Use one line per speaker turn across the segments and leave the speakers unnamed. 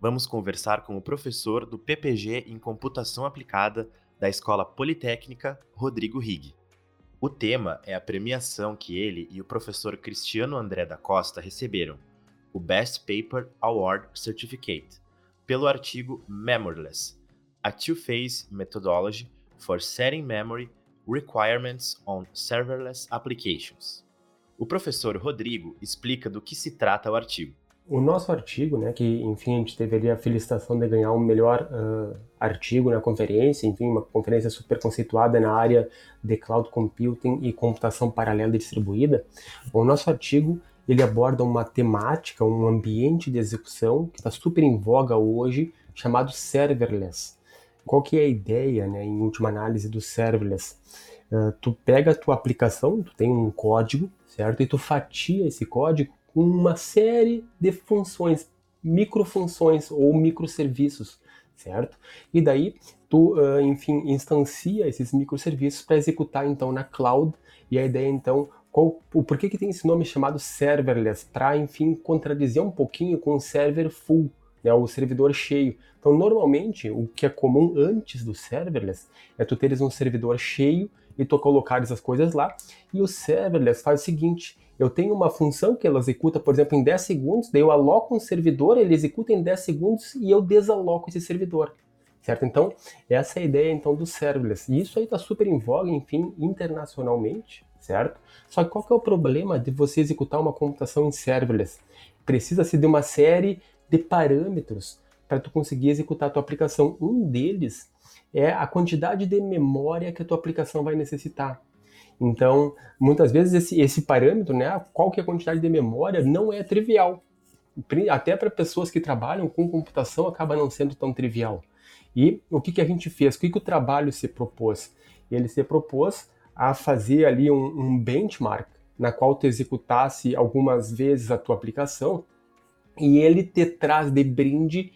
vamos conversar com o professor do PPG em Computação Aplicada da Escola Politécnica, Rodrigo Rig. O tema é a premiação que ele e o professor Cristiano André da Costa receberam, o Best Paper Award Certificate, pelo artigo Memoryless, a Two-Phase Methodology for Setting Memory Requirements on Serverless Applications. O professor Rodrigo explica do que se trata o artigo.
O nosso artigo, né, que enfim a gente teve a felicitação de ganhar o um melhor uh, artigo na conferência, enfim, uma conferência super conceituada na área de cloud computing e computação paralela e distribuída. O nosso artigo ele aborda uma temática, um ambiente de execução que está super em voga hoje, chamado serverless. Qual que é a ideia, né, em última análise, do serverless? Uh, tu pega a tua aplicação, tu tem um código, certo? E tu fatia esse código com uma série de funções, microfunções ou microserviços, certo? E daí tu, uh, enfim, instancia esses microserviços para executar então na cloud. E a ideia então qual, o porquê que tem esse nome chamado serverless? Para, enfim, contradizer um pouquinho com o server full, né, o servidor cheio. Então, normalmente, o que é comum antes do serverless é tu teres um servidor cheio e tu colocares as coisas lá. E o serverless faz o seguinte: eu tenho uma função que ela executa, por exemplo, em 10 segundos, daí eu aloco um servidor, ele executa em 10 segundos e eu desaloco esse servidor. Certo? Então, essa é a ideia então do serverless. E isso aí está super em voga, enfim, internacionalmente, certo? Só que qual que é o problema de você executar uma computação em serverless? Precisa-se de uma série de parâmetros para tu conseguir executar a tua aplicação. Um deles é a quantidade de memória que a tua aplicação vai necessitar. Então, muitas vezes esse, esse parâmetro, né, qual que é a quantidade de memória, não é trivial. Até para pessoas que trabalham com computação acaba não sendo tão trivial. E o que, que a gente fez? O que, que o trabalho se propôs? Ele se propôs a fazer ali um, um benchmark na qual tu executasse algumas vezes a tua aplicação e ele te traz de brinde,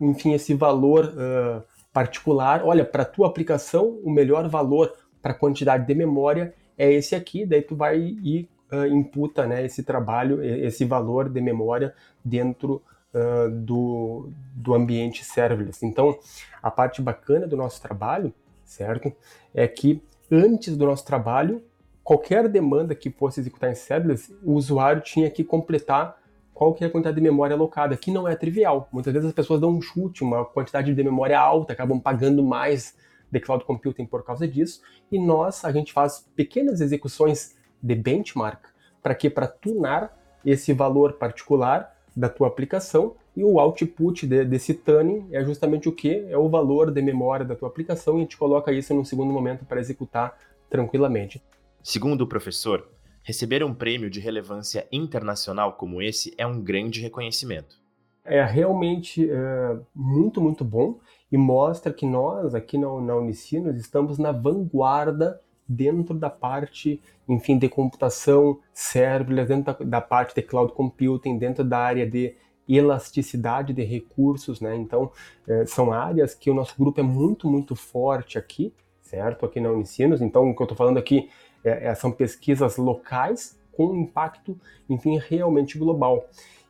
enfim, esse valor uh, particular. Olha, para tua aplicação, o melhor valor para quantidade de memória é esse aqui. Daí tu vai e uh, imputa né, esse trabalho, esse valor de memória dentro uh, do, do ambiente serverless. Então, a parte bacana do nosso trabalho, certo, é que antes do nosso trabalho, qualquer demanda que fosse executar em serverless, o usuário tinha que completar qual que é a quantidade de memória alocada, que não é trivial. Muitas vezes as pessoas dão um chute, uma quantidade de memória alta, acabam pagando mais de cloud computing por causa disso, e nós, a gente faz pequenas execuções de benchmark, para que para tunar esse valor particular da tua aplicação e o output de, desse tuning é justamente o que? É o valor de memória da tua aplicação e a gente coloca isso num segundo momento para executar tranquilamente.
Segundo o professor, Receber um prêmio de relevância internacional como esse é um grande reconhecimento.
É realmente é, muito, muito bom e mostra que nós, aqui na, na Unicinos, estamos na vanguarda dentro da parte, enfim, de computação serverless, dentro da, da, parte de cloud computing, dentro da área de elasticidade de recursos, né? Então, é, são áreas que o nosso grupo é muito, muito forte aqui, certo? Aqui na Unicinos. Então, o que eu estou falando aqui é, é, são pesquisas locais com impacto, enfim, realmente global.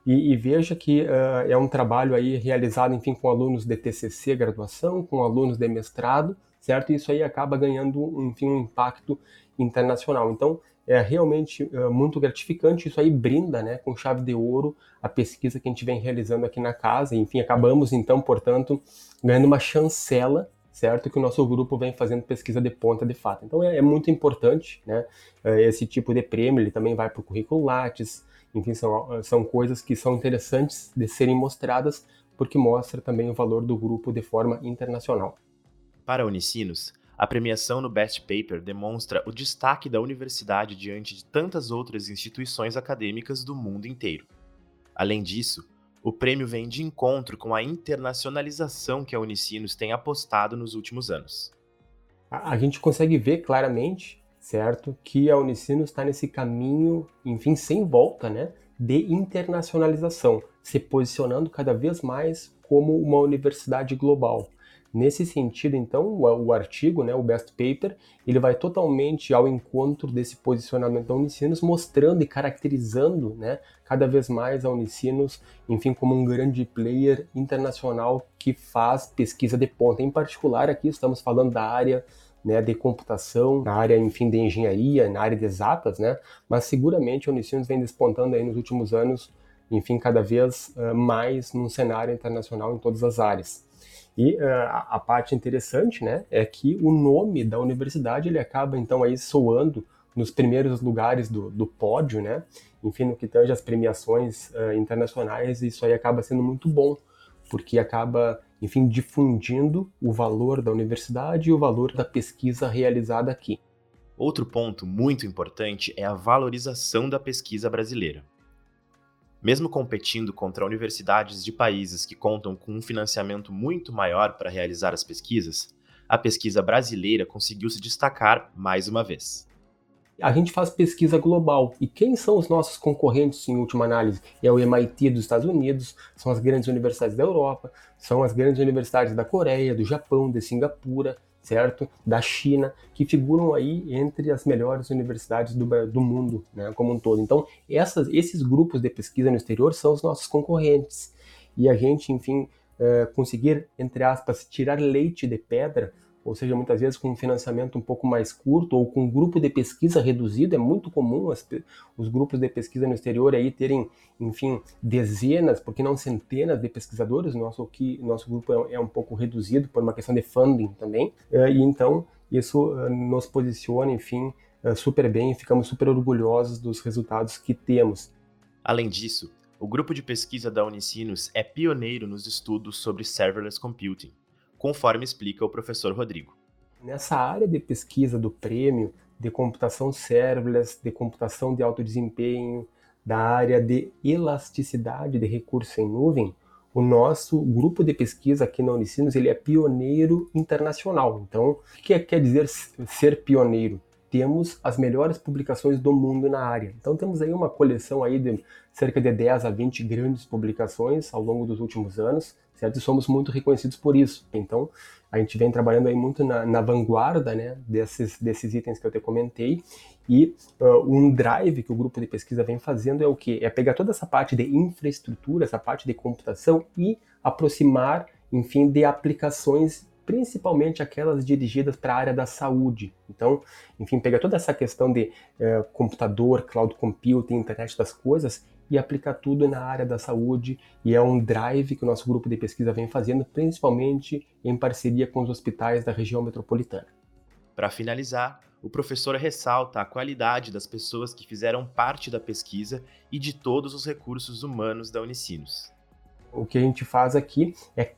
E, e veja que uh, é um trabalho aí realizado, enfim, com alunos de TCC, graduação, com alunos de mestrado, certo? E isso aí acaba ganhando, enfim, um impacto internacional. Então, é realmente uh, muito gratificante. Isso aí brinda, né, com chave de ouro a pesquisa que a gente vem realizando aqui na casa. Enfim, acabamos então, portanto, ganhando uma chancela certo? Que o nosso grupo vem fazendo pesquisa de ponta de fato. Então é, é muito importante, né? É, esse tipo de prêmio, ele também vai para o currículo Lattes, enfim, são, são coisas que são interessantes de serem mostradas, porque mostra também o valor do grupo de forma internacional.
Para a Unicinos, a premiação no Best Paper demonstra o destaque da universidade diante de tantas outras instituições acadêmicas do mundo inteiro. Além disso, O prêmio vem de encontro com a internacionalização que a Unicinos tem apostado nos últimos anos.
A, gente consegue ver claramente, certo, que a Unicinos está nesse caminho, enfim, sem volta, né, de internacionalização, se posicionando cada vez mais como uma universidade global. Nesse sentido, então, o, o, artigo, né, o best paper, ele vai totalmente ao encontro desse posicionamento da Unicinos, mostrando e caracterizando, né, cada vez mais a Unicinos, enfim, como um grande player internacional que faz pesquisa de ponta. Em particular, aqui estamos falando da área né, de computação, na área, enfim, de engenharia, na área de exatas, né, mas seguramente a Unicinos vem despontando aí nos últimos anos, enfim, cada vez uh, mais num cenário internacional em todas as áreas. E uh, a parte interessante, né, é que o nome da universidade ele acaba então aí soando nos primeiros lugares do, do pódio, né? Enfim, no que tange as premiações uh, internacionais, isso aí acaba sendo muito bom, porque acaba, enfim, difundindo o valor da universidade e o valor da pesquisa realizada aqui.
Outro ponto muito importante é a valorização da pesquisa brasileira. Mesmo competindo contra universidades de países que contam com um financiamento muito maior para realizar as pesquisas, a pesquisa brasileira conseguiu se destacar mais uma vez.
A gente faz pesquisa global. E quem são os nossos concorrentes em última análise? É o MIT dos Estados Unidos, são as grandes universidades da Europa, são as grandes universidades da Coreia, do Japão, de Singapura, certo? Da China, que figuram aí entre as melhores universidades do, do mundo, né, como um todo. Então, essas, esses grupos de pesquisa no exterior são os nossos concorrentes. E a gente, enfim, é, conseguir, entre aspas, tirar leite de pedra ou seja, muitas vezes com um financiamento um pouco mais curto ou com um grupo de pesquisa reduzido, é muito comum as, os grupos de pesquisa no exterior aí terem, enfim, dezenas, porque não centenas de pesquisadores, nosso, que, nosso grupo é, é um pouco reduzido por uma questão de funding também, eh, e então isso eh, nos posiciona, enfim, eh, super bem e ficamos super orgulhosos dos resultados que temos.
Além disso, o grupo de pesquisa da Unicinos é pioneiro nos estudos sobre serverless computing conforme explica o professor Rodrigo.
Nessa área de pesquisa do prêmio de computação serverless, de computação de alto desempenho, da área de elasticidade de recursos em nuvem, o nosso grupo de pesquisa aqui na Unicinos ele é pioneiro internacional. Então, o que quer dizer ser pioneiro? Temos as melhores publicações do mundo na área. Então, temos aí uma coleção aí de cerca de 10 a 20 grandes publicações ao longo dos últimos anos, certo? E somos muito reconhecidos por isso. Então, a gente vem trabalhando aí muito na, na vanguarda, né, desses, desses itens que eu te comentei. E uh, um drive que o grupo de pesquisa vem fazendo é o que? É pegar toda essa parte de infraestrutura, essa parte de computação e aproximar, enfim, de aplicações principalmente aquelas dirigidas para a área da saúde. Então, enfim, pegar toda essa questão de uh, computador, cloud computing, internet das coisas e aplicar tudo na área da saúde. E é um drive que o nosso grupo de pesquisa vem fazendo, principalmente em parceria com os hospitais da região metropolitana.
Para finalizar, o professor ressalta a qualidade das pessoas que fizeram parte da pesquisa e de todos os recursos humanos da Unicinos.
O que a gente faz aqui é, é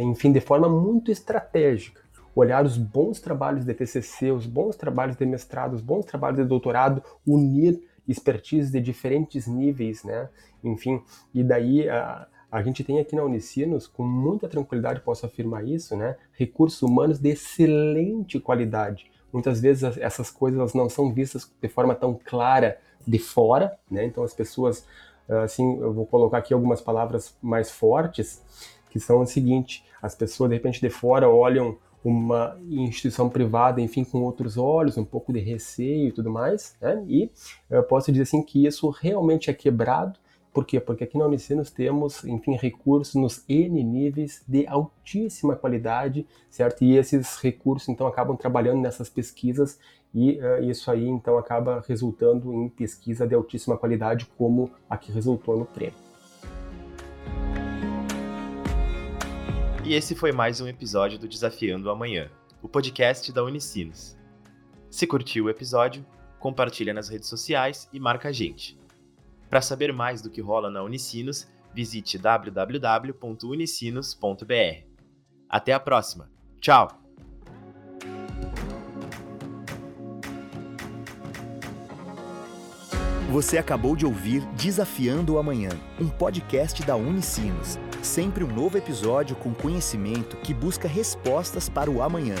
enfim, de forma muito estratégica, olhar os bons trabalhos de TCC, os bons trabalhos de mestrado, os bons trabalhos de doutorado, unir expertise de diferentes níveis, né? Enfim, e daí a, a gente tem aqui na Unicinos, com muita tranquilidade posso afirmar isso, né? Recursos humanos de excelente qualidade. Muitas vezes essas coisas não são vistas de forma tão clara de fora, né? Então as pessoas, assim, eu vou colocar aqui algumas palavras mais fortes, que são o seguinte: as pessoas de repente de fora olham uma instituição privada, enfim, com outros olhos, um pouco de receio e tudo mais, né? E eu posso dizer assim que isso realmente é quebrado. Por quê? Porque aqui na Unicinos temos, enfim, recursos nos N níveis de altíssima qualidade, certo? E esses recursos, então, acabam trabalhando nessas pesquisas e uh, isso aí, então, acaba resultando em pesquisa de altíssima qualidade, como a que resultou no prêmio.
E esse foi mais um episódio do Desafiando Amanhã, o podcast da Unicinos. Se curtiu o episódio, compartilha nas redes sociais e marca a gente. Para saber mais do que rola na Unicinos, visite www.unicinos.br. Até a próxima. Tchau!
Você acabou de ouvir Desafiando o Amanhã, um podcast da Unicinos. Sempre um novo episódio com conhecimento que busca respostas para o amanhã.